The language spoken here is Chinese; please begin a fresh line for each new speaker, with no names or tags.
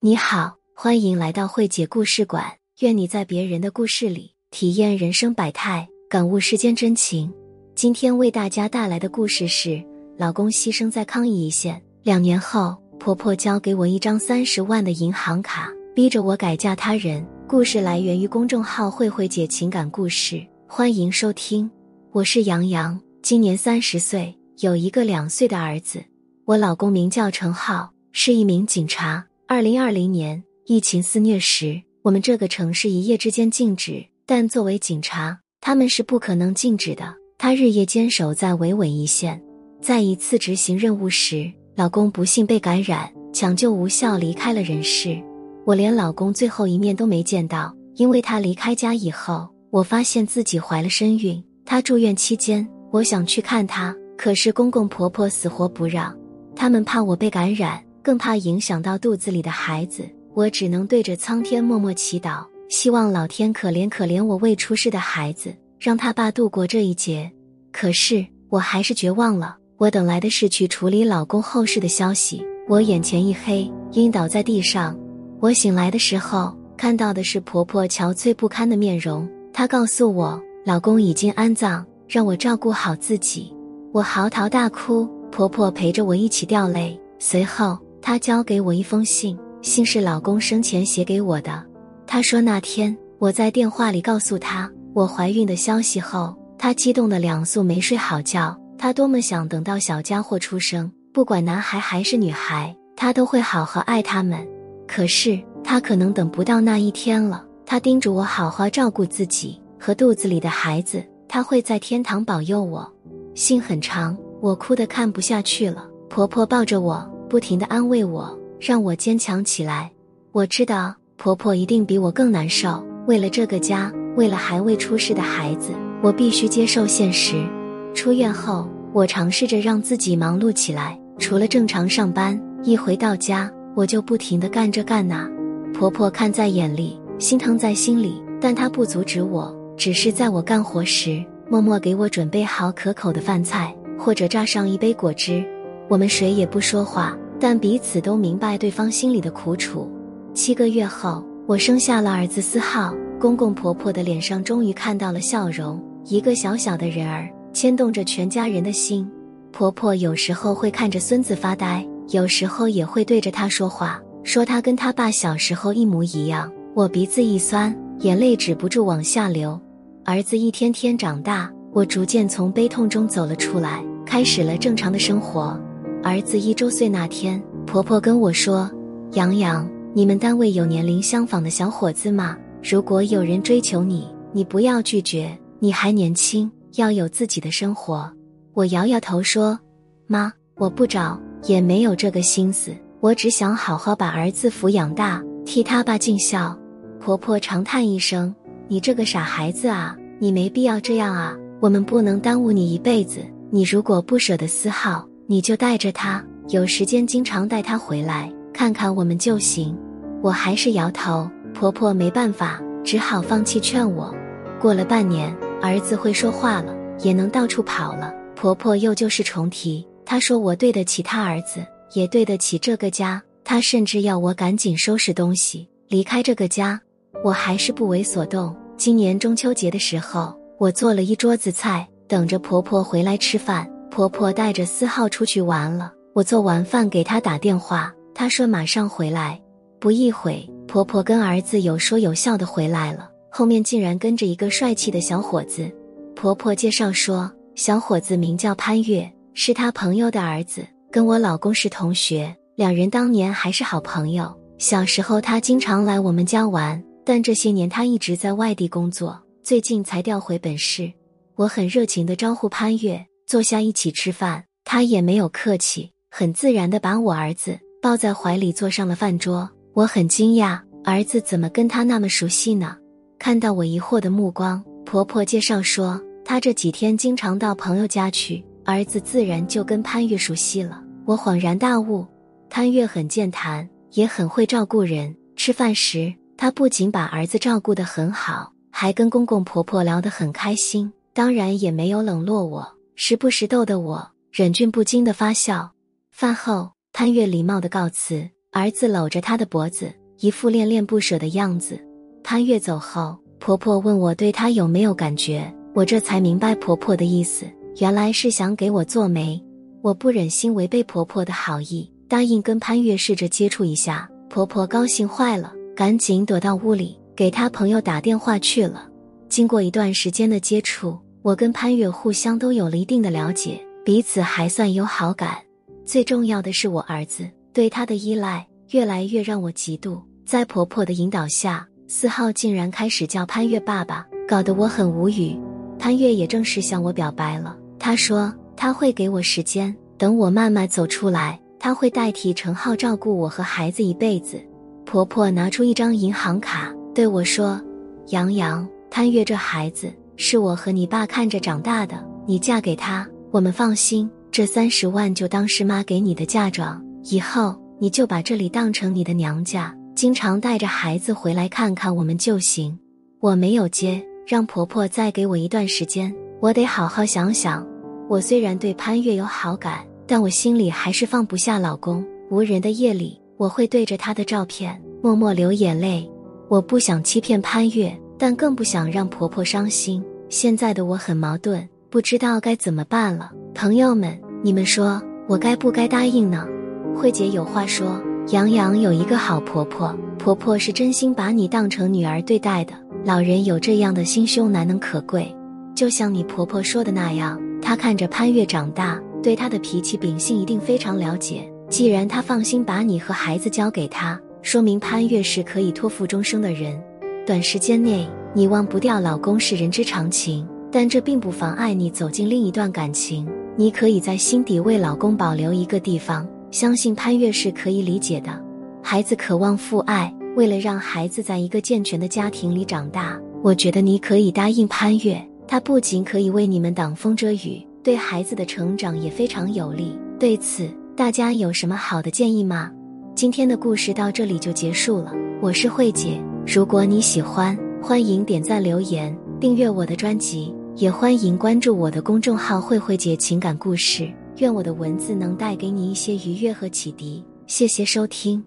你好，欢迎来到慧姐故事馆。愿你在别人的故事里体验人生百态，感悟世间真情。今天为大家带来的故事是：老公牺牲在抗疫一线。两年后，婆婆交给我一张三十万的银行卡，逼着我改嫁他人。故事来源于公众号“慧慧姐情感故事”，欢迎收听。我是杨洋，今年三十岁，有一个两岁的儿子。我老公名叫程浩，是一名警察。二零二零年疫情肆虐时，我们这个城市一夜之间静止，但作为警察，他们是不可能静止的。他日夜坚守在维稳一线，在一次执行任务时，老公不幸被感染，抢救无效离开了人世。我连老公最后一面都没见到，因为他离开家以后，我发现自己怀了身孕。他住院期间，我想去看他，可是公公婆婆死活不让，他们怕我被感染。更怕影响到肚子里的孩子，我只能对着苍天默默祈祷，希望老天可怜可怜我未出世的孩子，让他爸度过这一劫。可是我还是绝望了，我等来的是去处理老公后事的消息。我眼前一黑，晕倒在地上。我醒来的时候，看到的是婆婆憔悴不堪的面容。她告诉我，老公已经安葬，让我照顾好自己。我嚎啕大哭，婆婆陪着我一起掉泪。随后。他交给我一封信，信是老公生前写给我的。他说那天我在电话里告诉他我怀孕的消息后，他激动的两宿没睡好觉。他多么想等到小家伙出生，不管男孩还是女孩，他都会好好爱他们。可是他可能等不到那一天了。他叮嘱我好好照顾自己和肚子里的孩子，他会在天堂保佑我。信很长，我哭得看不下去了。婆婆抱着我。不停的安慰我，让我坚强起来。我知道婆婆一定比我更难受。为了这个家，为了还未出世的孩子，我必须接受现实。出院后，我尝试着让自己忙碌起来，除了正常上班，一回到家我就不停的干这干那。婆婆看在眼里，心疼在心里，但她不阻止我，只是在我干活时，默默给我准备好可口的饭菜，或者榨上一杯果汁。我们谁也不说话，但彼此都明白对方心里的苦楚。七个月后，我生下了儿子思浩，公公婆婆的脸上终于看到了笑容。一个小小的人儿，牵动着全家人的心。婆婆有时候会看着孙子发呆，有时候也会对着他说话，说他跟他爸小时候一模一样。我鼻子一酸，眼泪止不住往下流。儿子一天天长大，我逐渐从悲痛中走了出来，开始了正常的生活。儿子一周岁那天，婆婆跟我说：“杨洋，你们单位有年龄相仿的小伙子吗？如果有人追求你，你不要拒绝，你还年轻，要有自己的生活。”我摇摇头说：“妈，我不找，也没有这个心思。我只想好好把儿子抚养大，替他爸尽孝。”婆婆长叹一声：“你这个傻孩子啊，你没必要这样啊！我们不能耽误你一辈子。你如果不舍得丝毫。”你就带着他，有时间经常带他回来看看我们就行。我还是摇头，婆婆没办法，只好放弃劝我。过了半年，儿子会说话了，也能到处跑了。婆婆又旧事重提，她说我对得起他儿子，也对得起这个家。她甚至要我赶紧收拾东西离开这个家，我还是不为所动。今年中秋节的时候，我做了一桌子菜，等着婆婆回来吃饭。婆婆带着思浩出去玩了，我做完饭给她打电话，她说马上回来。不一会，婆婆跟儿子有说有笑的回来了，后面竟然跟着一个帅气的小伙子。婆婆介绍说，小伙子名叫潘越，是他朋友的儿子，跟我老公是同学，两人当年还是好朋友。小时候他经常来我们家玩，但这些年他一直在外地工作，最近才调回本市。我很热情的招呼潘越。坐下一起吃饭，他也没有客气，很自然的把我儿子抱在怀里坐上了饭桌。我很惊讶，儿子怎么跟他那么熟悉呢？看到我疑惑的目光，婆婆介绍说，他这几天经常到朋友家去，儿子自然就跟潘越熟悉了。我恍然大悟，潘越很健谈，也很会照顾人。吃饭时，他不仅把儿子照顾得很好，还跟公公婆婆聊得很开心，当然也没有冷落我。时不时逗得我忍俊不禁的发笑。饭后，潘越礼貌的告辞，儿子搂着她的脖子，一副恋恋不舍的样子。潘月走后，婆婆问我对她有没有感觉，我这才明白婆婆的意思，原来是想给我做媒。我不忍心违背婆婆的好意，答应跟潘月试着接触一下。婆婆高兴坏了，赶紧躲到屋里，给她朋友打电话去了。经过一段时间的接触，我跟潘越互相都有了一定的了解，彼此还算有好感。最重要的是，我儿子对他的依赖越来越让我嫉妒。在婆婆的引导下，四号竟然开始叫潘越爸爸，搞得我很无语。潘越也正式向我表白了，他说他会给我时间，等我慢慢走出来，他会代替程浩照顾我和孩子一辈子。婆婆拿出一张银行卡对我说：“杨洋，潘越这孩子是我和你爸看着长大的，你嫁给他，我们放心。这三十万就当是妈给你的嫁妆，以后你就把这里当成你的娘家。”经常带着孩子回来看看我们就行。我没有接，让婆婆再给我一段时间，我得好好想想。我虽然对潘越有好感，但我心里还是放不下老公。无人的夜里，我会对着他的照片默默流眼泪。我不想欺骗潘越，但更不想让婆婆伤心。现在的我很矛盾，不知道该怎么办了。朋友们，你们说我该不该答应呢？慧姐有话说。杨洋有一个好婆婆，婆婆是真心把你当成女儿对待的。老人有这样的心胸难能可贵。就像你婆婆说的那样，她看着潘越长大，对她的脾气秉性一定非常了解。既然她放心把你和孩子交给她，说明潘越是可以托付终生的人。短时间内你忘不掉老公是人之常情，但这并不妨碍你走进另一段感情。你可以在心底为老公保留一个地方。相信潘越是可以理解的，孩子渴望父爱，为了让孩子在一个健全的家庭里长大，我觉得你可以答应潘越，他不仅可以为你们挡风遮雨，对孩子的成长也非常有利。对此，大家有什么好的建议吗？今天的故事到这里就结束了，我是慧姐，如果你喜欢，欢迎点赞、留言、订阅我的专辑，也欢迎关注我的公众号“慧慧姐情感故事”。愿我的文字能带给你一些愉悦和启迪。谢谢收听。